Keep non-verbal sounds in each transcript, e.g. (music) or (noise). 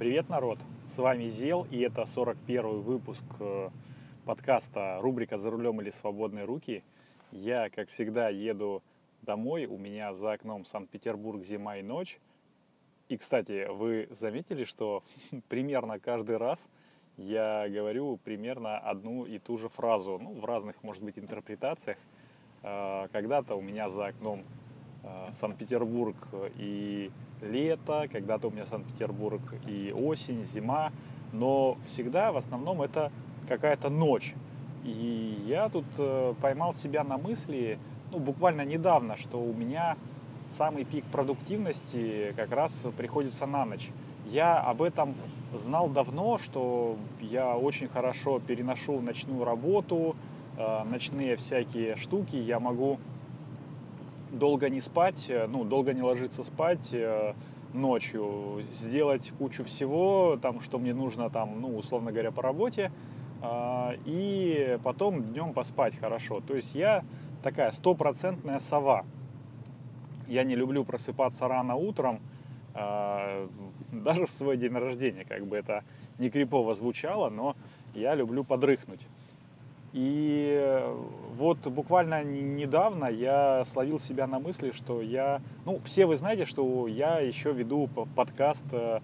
Привет, народ! С вами Зел, и это 41 выпуск э, подкаста рубрика «За рулем или свободные руки». Я, как всегда, еду домой, у меня за окном Санкт-Петербург зима и ночь. И, кстати, вы заметили, что (laughs) примерно каждый раз я говорю примерно одну и ту же фразу, ну, в разных, может быть, интерпретациях. Э, когда-то у меня за окном э, Санкт-Петербург и лето, когда-то у меня Санкт-Петербург и осень, зима, но всегда в основном это какая-то ночь. И я тут э, поймал себя на мысли, ну, буквально недавно, что у меня самый пик продуктивности как раз приходится на ночь. Я об этом знал давно, что я очень хорошо переношу ночную работу, э, ночные всякие штуки, я могу долго не спать, э, ну, долго не ложиться спать э, ночью, сделать кучу всего, там, что мне нужно, там, ну, условно говоря, по работе, э, и потом днем поспать хорошо. То есть я такая стопроцентная сова. Я не люблю просыпаться рано утром, даже в свой день рождения, как бы это не крипово звучало, но я люблю подрыхнуть. И вот буквально недавно я словил себя на мысли, что я... Ну, все вы знаете, что я еще веду подкаст э,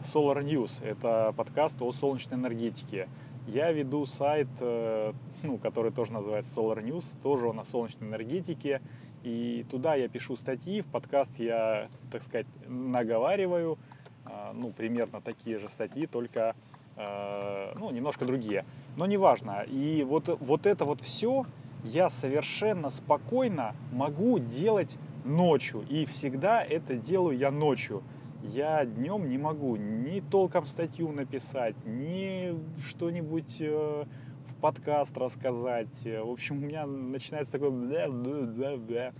Solar News. Это подкаст о солнечной энергетике. Я веду сайт, э, ну, который тоже называется Solar News, тоже он о солнечной энергетике. И туда я пишу статьи, в подкаст я, так сказать, наговариваю. Э, ну, примерно такие же статьи, только Э, ну, немножко другие. Но неважно. И вот, вот это вот все я совершенно спокойно могу делать ночью. И всегда это делаю я ночью. Я днем не могу ни толком статью написать, ни что-нибудь э, в подкаст рассказать. В общем, у меня начинается такой бля, бля, бля, бля.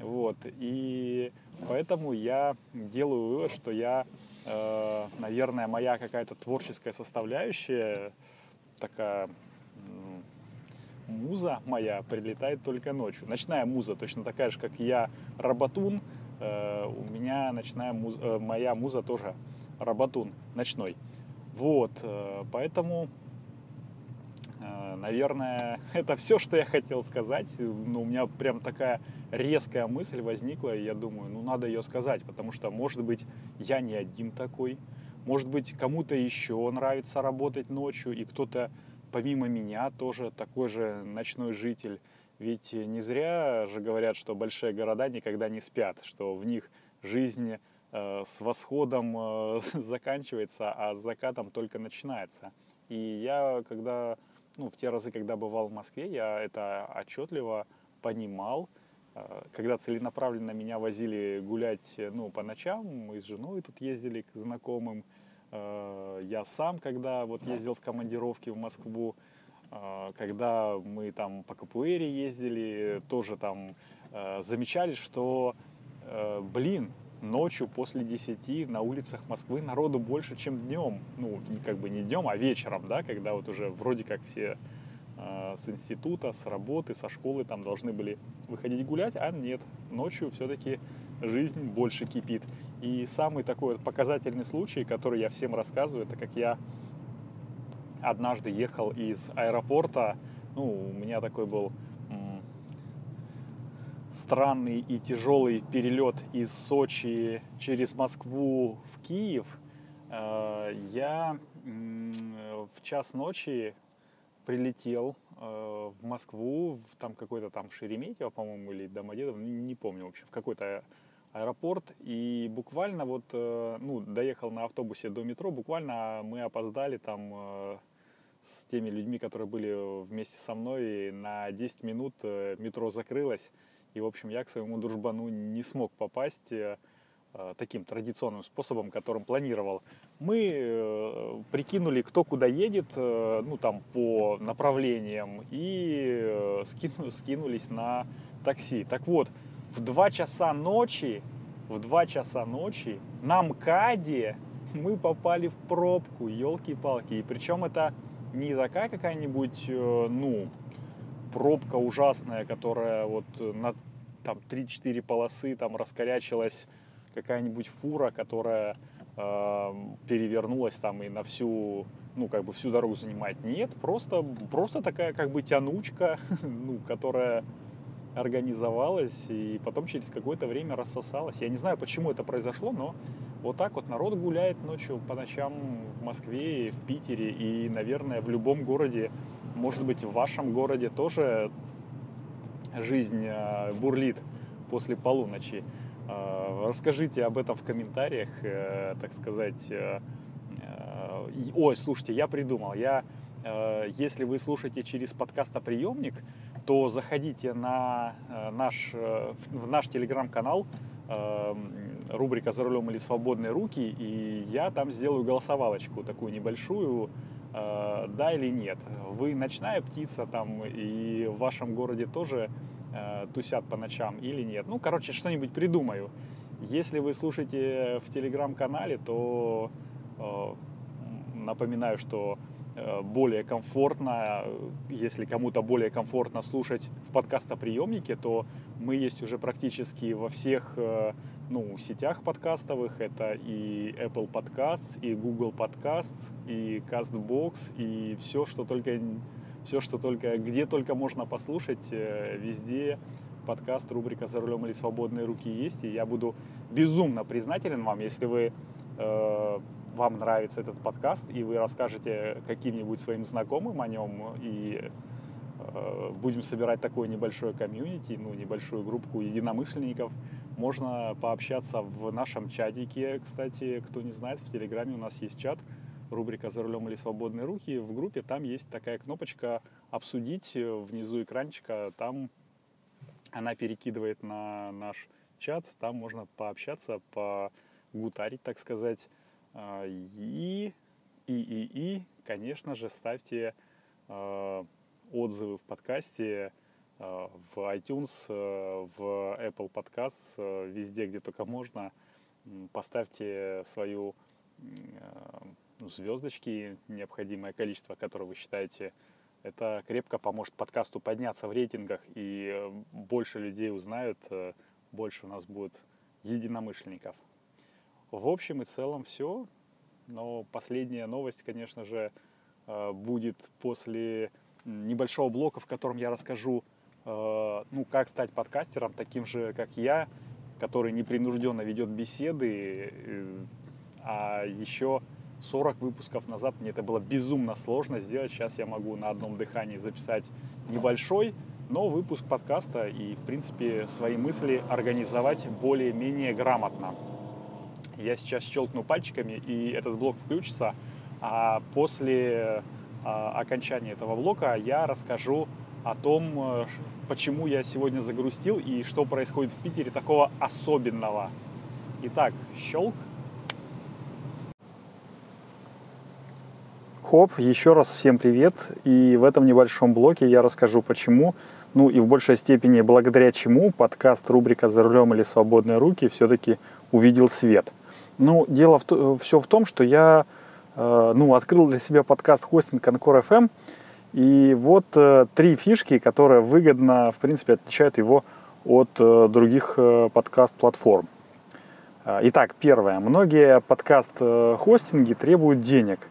Вот. И поэтому я делаю вывод, что я Э, наверное, моя какая-то творческая составляющая, такая муза моя прилетает только ночью. Ночная муза точно такая же, как я работун. Э, у меня ночная муза, э, моя муза тоже работун ночной. Вот, поэтому, наверное, (laughs) это все, что я хотел сказать. Ну, у меня прям такая резкая мысль возникла, и я думаю, ну надо ее сказать, потому что, может быть, я не один такой, может быть, кому-то еще нравится работать ночью, и кто-то помимо меня тоже такой же ночной житель. Ведь не зря же говорят, что большие города никогда не спят, что в них жизнь э, с восходом э, (laughs) заканчивается, а с закатом только начинается. И я, когда, ну, в те разы, когда бывал в Москве, я это отчетливо понимал, когда целенаправленно меня возили гулять ну, по ночам, мы с женой тут ездили к знакомым. А, я сам, когда вот ездил в командировки в Москву, а, когда мы там по Капуэре ездили, тоже там замечали, что, блин, ночью после 10 на улицах Москвы народу больше, чем днем. Ну, как бы не днем, а вечером, да, когда вот уже вроде как все с института, с работы, со школы там должны были выходить гулять, а нет, ночью все-таки жизнь больше кипит. И самый такой показательный случай, который я всем рассказываю, это как я однажды ехал из аэропорта, ну, у меня такой был странный и тяжелый перелет из Сочи через Москву в Киев. А, я в час ночи прилетел э, в Москву, в там какой-то там Шереметьево, по-моему, или Домодедово, не, помню, в общем, в какой-то аэропорт, и буквально вот, э, ну, доехал на автобусе до метро, буквально мы опоздали там э, с теми людьми, которые были вместе со мной, на 10 минут метро закрылось, и, в общем, я к своему дружбану не смог попасть, таким традиционным способом, которым планировал. Мы э, прикинули, кто куда едет, э, ну там по направлениям, и скину, скинулись на такси. Так вот, в 2 часа ночи, в 2 часа ночи на МКАДе мы попали в пробку, елки-палки. И причем это не такая какая-нибудь, ну, пробка ужасная, которая вот на там 3-4 полосы там раскорячилась какая-нибудь фура, которая э, перевернулась там и на всю, ну, как бы всю дорогу занимает. Нет, просто, просто такая как бы тянучка, (laughs) ну, которая организовалась и потом через какое-то время рассосалась. Я не знаю, почему это произошло, но вот так вот народ гуляет ночью по ночам в Москве, в Питере и, наверное, в любом городе, может быть, в вашем городе тоже жизнь э, бурлит после полуночи. Э, расскажите об этом в комментариях, э, так сказать. Ой, слушайте, я придумал. Я, если вы слушаете через подкастоприемник, то заходите на наш, в наш телеграм-канал рубрика «За рулем или свободные руки», и я там сделаю голосовалочку такую небольшую, да или нет. Вы ночная птица там, и в вашем городе тоже э, тусят по ночам или нет. Ну, короче, что-нибудь придумаю. Если вы слушаете в телеграм-канале, то э, напоминаю, что э, более комфортно, если кому-то более комфортно слушать в подкастоприемнике, то мы есть уже практически во всех э, ну, сетях подкастовых. Это и Apple Podcasts, и Google Podcasts, и CastBox, и все, что только все, что только, где только можно послушать, э, везде подкаст, рубрика «За рулем или свободные руки» есть, и я буду безумно признателен вам, если вы э, вам нравится этот подкаст, и вы расскажете каким-нибудь своим знакомым о нем, и э, будем собирать такое небольшое комьюнити, ну, небольшую группу единомышленников. Можно пообщаться в нашем чатике, кстати, кто не знает, в Телеграме у нас есть чат – рубрика «За рулем или свободные руки». В группе там есть такая кнопочка «Обсудить» внизу экранчика. Там она перекидывает на наш чат. Там можно пообщаться, погутарить, так сказать. А, и, и, и, и, конечно же, ставьте а, отзывы в подкасте, а, в iTunes, в Apple Podcasts, везде, где только можно. Поставьте свою звездочки, необходимое количество, которое вы считаете, это крепко поможет подкасту подняться в рейтингах, и э, больше людей узнают, э, больше у нас будет единомышленников. В общем и целом все. Но последняя новость, конечно же, э, будет после небольшого блока, в котором я расскажу, ну, как стать подкастером, таким же, как я, который непринужденно ведет беседы, а еще 40 выпусков назад мне это было безумно сложно сделать. Сейчас я могу на одном дыхании записать небольшой, но выпуск подкаста и, в принципе, свои мысли организовать более-менее грамотно. Я сейчас щелкну пальчиками, и этот блок включится, а после а, окончания этого блока я расскажу о том, э, почему я сегодня загрустил и что происходит в Питере такого особенного. Итак, щелк. Хоп, еще раз всем привет. И в этом небольшом блоке я расскажу, почему, ну и в большей степени благодаря чему подкаст рубрика «За рулем или свободные руки» все-таки увидел свет. Ну, дело в, все в том, что я э, ну, открыл для себя подкаст хостинг Concord FM, и вот э, три фишки, которые выгодно, в принципе, отличают его от э, других э, подкаст-платформ. Э, итак, первое. Многие подкаст-хостинги э, требуют денег –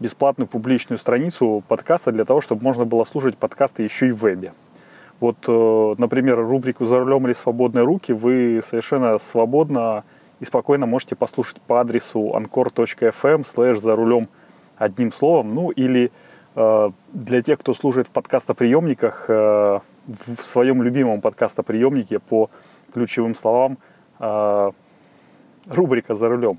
бесплатную публичную страницу подкаста для того, чтобы можно было слушать подкасты еще и в вебе. Вот, э, например, рубрику «За рулем или свободные руки» вы совершенно свободно и спокойно можете послушать по адресу anchor.fm слэш «За рулем» одним словом. Ну или э, для тех, кто слушает в подкастоприемниках, э, в своем любимом подкастоприемнике по ключевым словам рубрика «За рулем».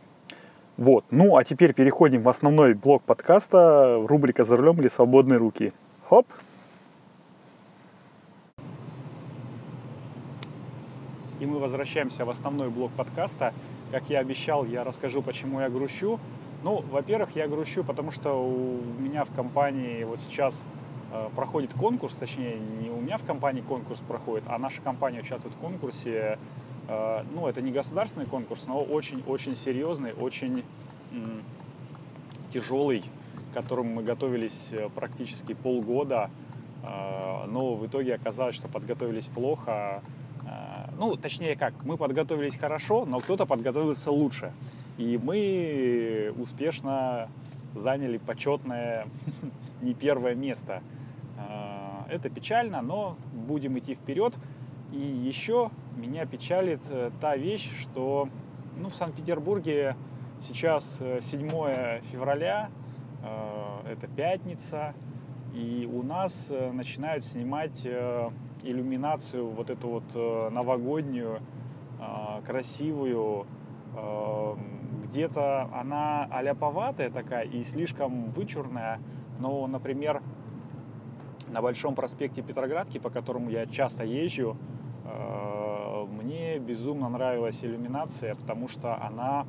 Вот. Ну, а теперь переходим в основной блок подкаста, рубрика «За рулем или свободные руки». Хоп! И мы возвращаемся в основной блок подкаста. Как я обещал, я расскажу, почему я грущу. Ну, во-первых, я грущу, потому что у меня в компании вот сейчас Э, проходит конкурс, точнее, не у меня в компании конкурс проходит, а наша компания участвует в конкурсе. Э, ну, это не государственный конкурс, но очень-очень серьезный, очень тяжелый, к которому мы готовились э, практически полгода. Но в итоге оказалось, что подготовились плохо. Ну, точнее как, мы подготовились хорошо, но кто-то подготовился лучше. И мы успешно заняли почетное (laughs) не первое место. Это печально, но будем идти вперед. И еще меня печалит э, та вещь, что ну, в Санкт-Петербурге сейчас 7 э, февраля, э, это пятница, и у нас начинают снимать иллюминацию вот эту вот новогоднюю, красивую, где-то она аляповатая такая и слишком вычурная, но, например, на Большом проспекте Петроградки, по которому я часто езжу, мне безумно нравилась иллюминация, потому что она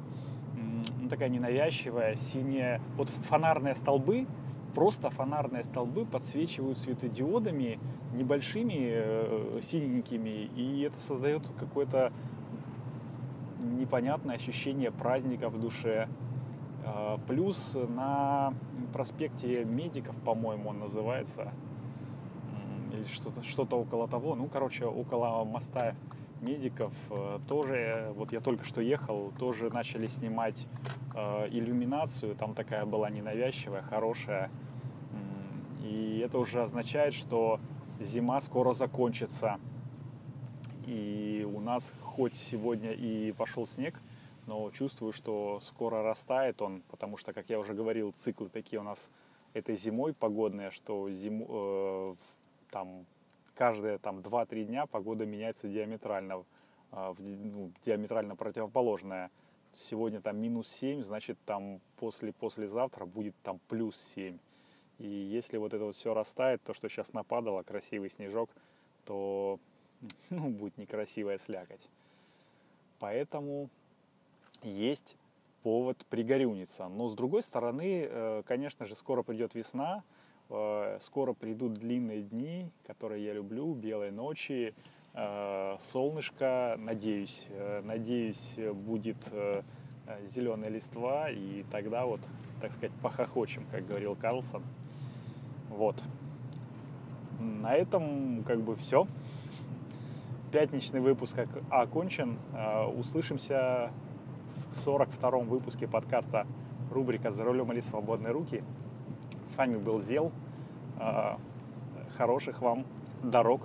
ну, такая ненавязчивая, синяя. Вот фонарные столбы, просто фонарные столбы подсвечивают светодиодами небольшими э, синенькими, и это создает какое-то непонятное ощущение праздника в душе. Э, плюс на проспекте Медиков, по-моему, он называется, или что-то что около того. Ну, короче, около моста медиков э, тоже, вот я только что ехал, тоже начали снимать э, иллюминацию, там такая была ненавязчивая, хорошая. И это уже означает, что зима скоро закончится. И у нас хоть сегодня и пошел снег, но чувствую, что скоро растает он, потому что, как я уже говорил, циклы такие у нас этой зимой погодная, что зиму, э, там каждые там 2-3 дня погода меняется диаметрально, э, ну, диаметрально противоположная. Сегодня там минус 7, значит там после, послезавтра будет там плюс 7. И если вот это вот все растает, то, что сейчас нападало, красивый снежок, то (laughs) ну, будет некрасивая слякоть. Поэтому есть повод пригорюниться. Но с другой стороны, э, конечно же, скоро придет весна, скоро придут длинные дни, которые я люблю, белые ночи, э, солнышко, надеюсь, надеюсь, будет зеленая листва, и тогда вот, так сказать, похохочем, как говорил Карлсон. Вот. На этом как бы все. Пятничный выпуск окончен. Услышимся в 42-м выпуске подкаста рубрика «За рулем или свободные руки». С вами был Зел. Хороших вам дорог